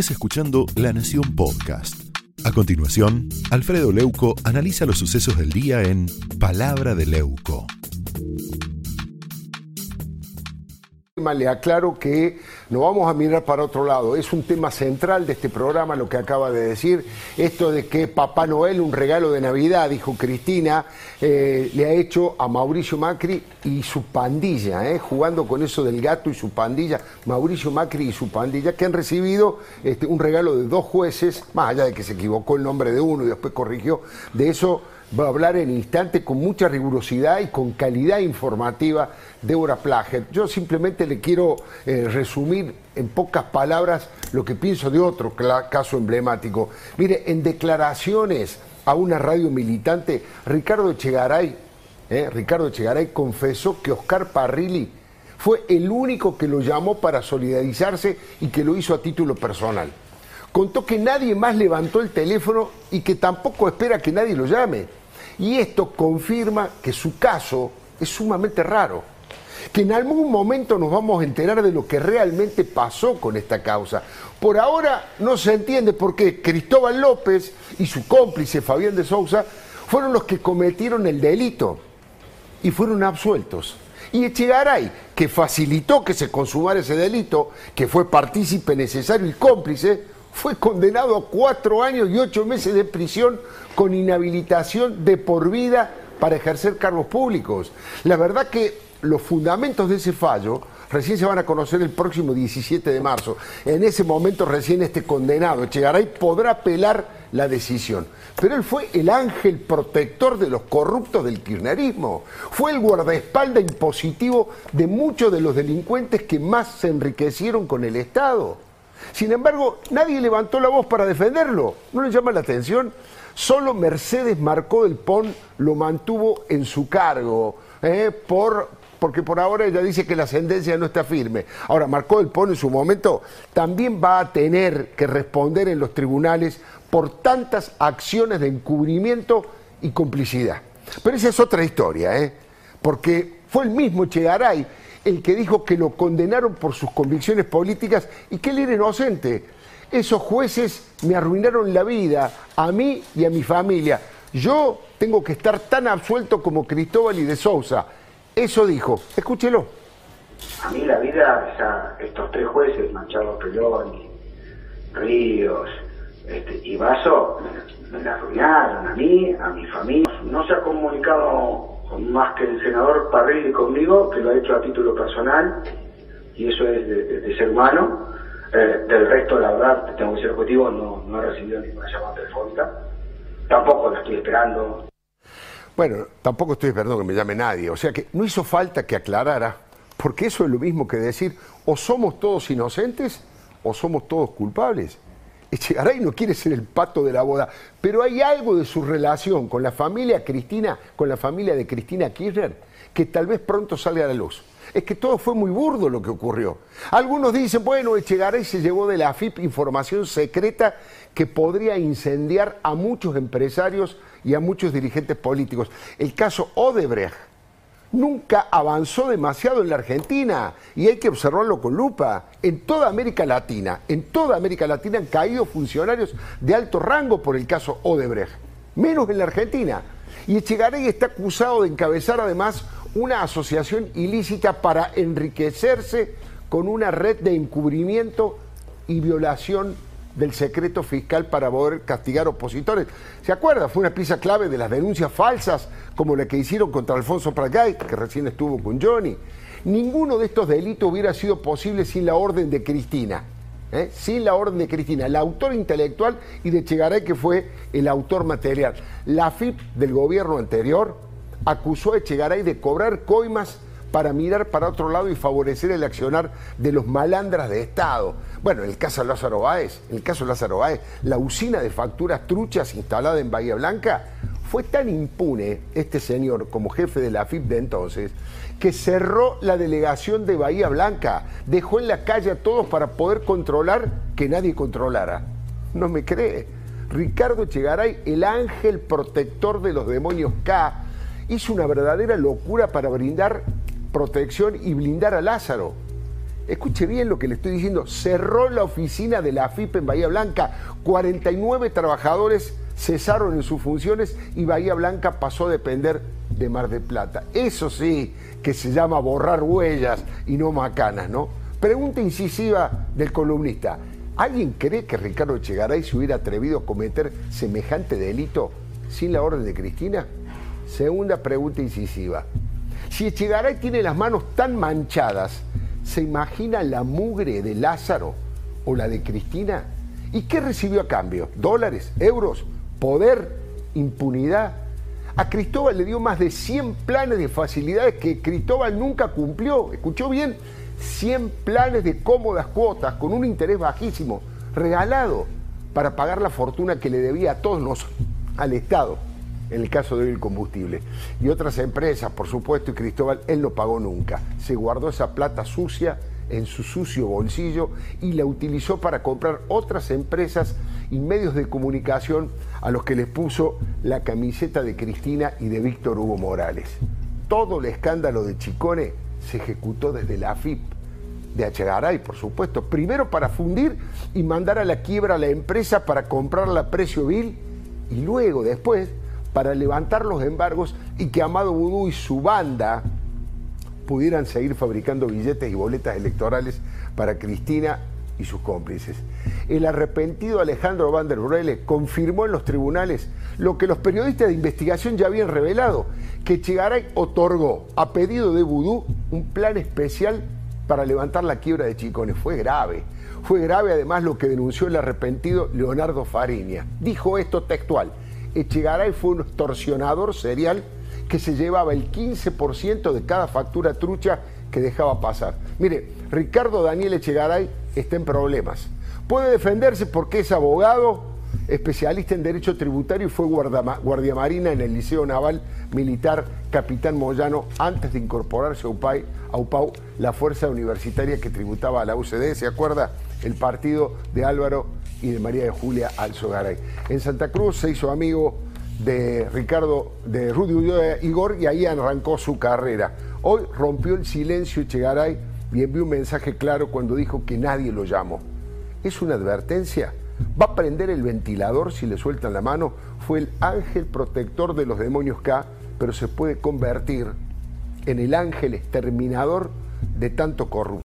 estés escuchando La Nación Podcast. A continuación, Alfredo Leuco analiza los sucesos del día en Palabra de Leuco. Le aclaro que no vamos a mirar para otro lado. Es un tema central de este programa lo que acaba de decir. Esto de que Papá Noel, un regalo de Navidad, dijo Cristina, eh, le ha hecho a Mauricio Macri y su pandilla, eh, jugando con eso del gato y su pandilla. Mauricio Macri y su pandilla, que han recibido este, un regalo de dos jueces, más allá de que se equivocó el nombre de uno y después corrigió. De eso va a hablar en instante con mucha rigurosidad y con calidad informativa Débora Plager. Yo simplemente le quiero eh, resumir en pocas palabras lo que pienso de otro caso emblemático. Mire, en declaraciones a una radio militante, Ricardo Echegaray, eh, Ricardo Echegaray confesó que Oscar Parrilli fue el único que lo llamó para solidarizarse y que lo hizo a título personal. Contó que nadie más levantó el teléfono y que tampoco espera que nadie lo llame. Y esto confirma que su caso es sumamente raro, que en algún momento nos vamos a enterar de lo que realmente pasó con esta causa. Por ahora no se entiende por qué Cristóbal López y su cómplice Fabián de Sousa fueron los que cometieron el delito y fueron absueltos. Y Echegaray, que facilitó que se consumara ese delito, que fue partícipe necesario y cómplice, fue condenado a cuatro años y ocho meses de prisión con inhabilitación de por vida para ejercer cargos públicos. La verdad que los fundamentos de ese fallo recién se van a conocer el próximo 17 de marzo. En ese momento recién este condenado, Echegaray, podrá apelar la decisión. Pero él fue el ángel protector de los corruptos del kirchnerismo. Fue el guardaespaldas impositivo de muchos de los delincuentes que más se enriquecieron con el Estado. Sin embargo, nadie levantó la voz para defenderlo. ¿No le llama la atención? Solo Mercedes Marcó del Pon lo mantuvo en su cargo, ¿eh? por, porque por ahora ella dice que la sentencia no está firme. Ahora, Marcó del Pon en su momento también va a tener que responder en los tribunales por tantas acciones de encubrimiento y complicidad. Pero esa es otra historia, ¿eh? porque fue el mismo Chegaray el que dijo que lo condenaron por sus convicciones políticas y que él era inocente. Esos jueces me arruinaron la vida, a mí y a mi familia. Yo tengo que estar tan absuelto como Cristóbal y de Sousa. Eso dijo. Escúchelo. A mí la vida, estos tres jueces, Machado Peloni, Ríos este, y Vaso, me la arruinaron a mí, a mi familia. No se ha comunicado más que el senador Parrilli conmigo, que lo ha hecho a título personal, y eso es de, ser humano. Eh, del resto, la verdad, tengo que ser objetivo, no, no he recibido ninguna llamada telefónica. Tampoco la estoy esperando. Bueno, tampoco estoy esperando que me llame nadie. O sea que no hizo falta que aclarara, porque eso es lo mismo que decir, o somos todos inocentes o somos todos culpables. Echegaray no quiere ser el pato de la boda, pero hay algo de su relación con la familia Cristina, con la familia de Cristina Kirchner, que tal vez pronto salga a la luz. Es que todo fue muy burdo lo que ocurrió. Algunos dicen, bueno, Echegaray se llevó de la AFIP información secreta que podría incendiar a muchos empresarios y a muchos dirigentes políticos. El caso Odebrecht nunca avanzó demasiado en la Argentina y hay que observarlo con lupa. En toda América Latina, en toda América Latina han caído funcionarios de alto rango por el caso Odebrecht, menos en la Argentina. Y Echegaray está acusado de encabezar además una asociación ilícita para enriquecerse con una red de encubrimiento y violación del secreto fiscal para poder castigar opositores. ¿Se acuerda? Fue una pieza clave de las denuncias falsas, como la que hicieron contra Alfonso Pratgay, que recién estuvo con Johnny. Ninguno de estos delitos hubiera sido posible sin la orden de Cristina. ¿eh? Sin la orden de Cristina, el autor intelectual y de Chegaray, que fue el autor material. La FIP del gobierno anterior acusó a Echegaray de cobrar coimas para mirar para otro lado y favorecer el accionar de los malandras de Estado. Bueno, en el caso Lázaro Báez, el caso Lázaro Báez, la usina de facturas truchas instalada en Bahía Blanca fue tan impune este señor como jefe de la FIP de entonces que cerró la delegación de Bahía Blanca, dejó en la calle a todos para poder controlar que nadie controlara. No me cree. Ricardo Echegaray, el ángel protector de los demonios K, hizo una verdadera locura para brindar protección y blindar a Lázaro. Escuche bien lo que le estoy diciendo, cerró la oficina de la AFIP en Bahía Blanca, 49 trabajadores cesaron en sus funciones y Bahía Blanca pasó a depender de Mar del Plata. Eso sí que se llama borrar huellas y no macanas, ¿no? Pregunta incisiva del columnista. ¿Alguien cree que Ricardo Echegaray se hubiera atrevido a cometer semejante delito sin la orden de Cristina? Segunda pregunta incisiva. Si Echegaray tiene las manos tan manchadas, ¿se imagina la mugre de Lázaro o la de Cristina? ¿Y qué recibió a cambio? ¿Dólares? ¿Euros? ¿Poder? ¿Impunidad? A Cristóbal le dio más de 100 planes de facilidades que Cristóbal nunca cumplió. ¿Escuchó bien? 100 planes de cómodas cuotas con un interés bajísimo, regalado para pagar la fortuna que le debía a todos nosotros, al Estado en el caso del combustible. Y otras empresas, por supuesto, y Cristóbal, él no pagó nunca. Se guardó esa plata sucia en su sucio bolsillo y la utilizó para comprar otras empresas y medios de comunicación a los que les puso la camiseta de Cristina y de Víctor Hugo Morales. Todo el escándalo de Chicone se ejecutó desde la AFIP, de Achegaray, por supuesto, primero para fundir y mandar a la quiebra a la empresa para comprarla a precio vil y luego, después, para levantar los embargos y que Amado Vudú y su banda pudieran seguir fabricando billetes y boletas electorales para Cristina y sus cómplices. El arrepentido Alejandro Van der confirmó en los tribunales lo que los periodistas de investigación ya habían revelado, que Chegaray otorgó a pedido de Vudú un plan especial para levantar la quiebra de Chicones. Fue grave. Fue grave además lo que denunció el arrepentido Leonardo Fariña. Dijo esto textual. Echegaray fue un extorsionador serial que se llevaba el 15% de cada factura trucha que dejaba pasar. Mire, Ricardo Daniel Echegaray está en problemas. Puede defenderse porque es abogado, especialista en derecho tributario y fue guardia marina en el Liceo Naval Militar Capitán Moyano antes de incorporarse a a UPAU, la fuerza universitaria que tributaba a la UCD. ¿Se acuerda? El partido de Álvaro y de María de Julia Alzogaray. En Santa Cruz se hizo amigo de Ricardo, de Rudy Igor y ahí arrancó su carrera. Hoy rompió el silencio Echegaray y envió un mensaje claro cuando dijo que nadie lo llamó. ¿Es una advertencia? ¿Va a prender el ventilador si le sueltan la mano? Fue el ángel protector de los demonios K, pero se puede convertir en el ángel exterminador de tanto corrupto.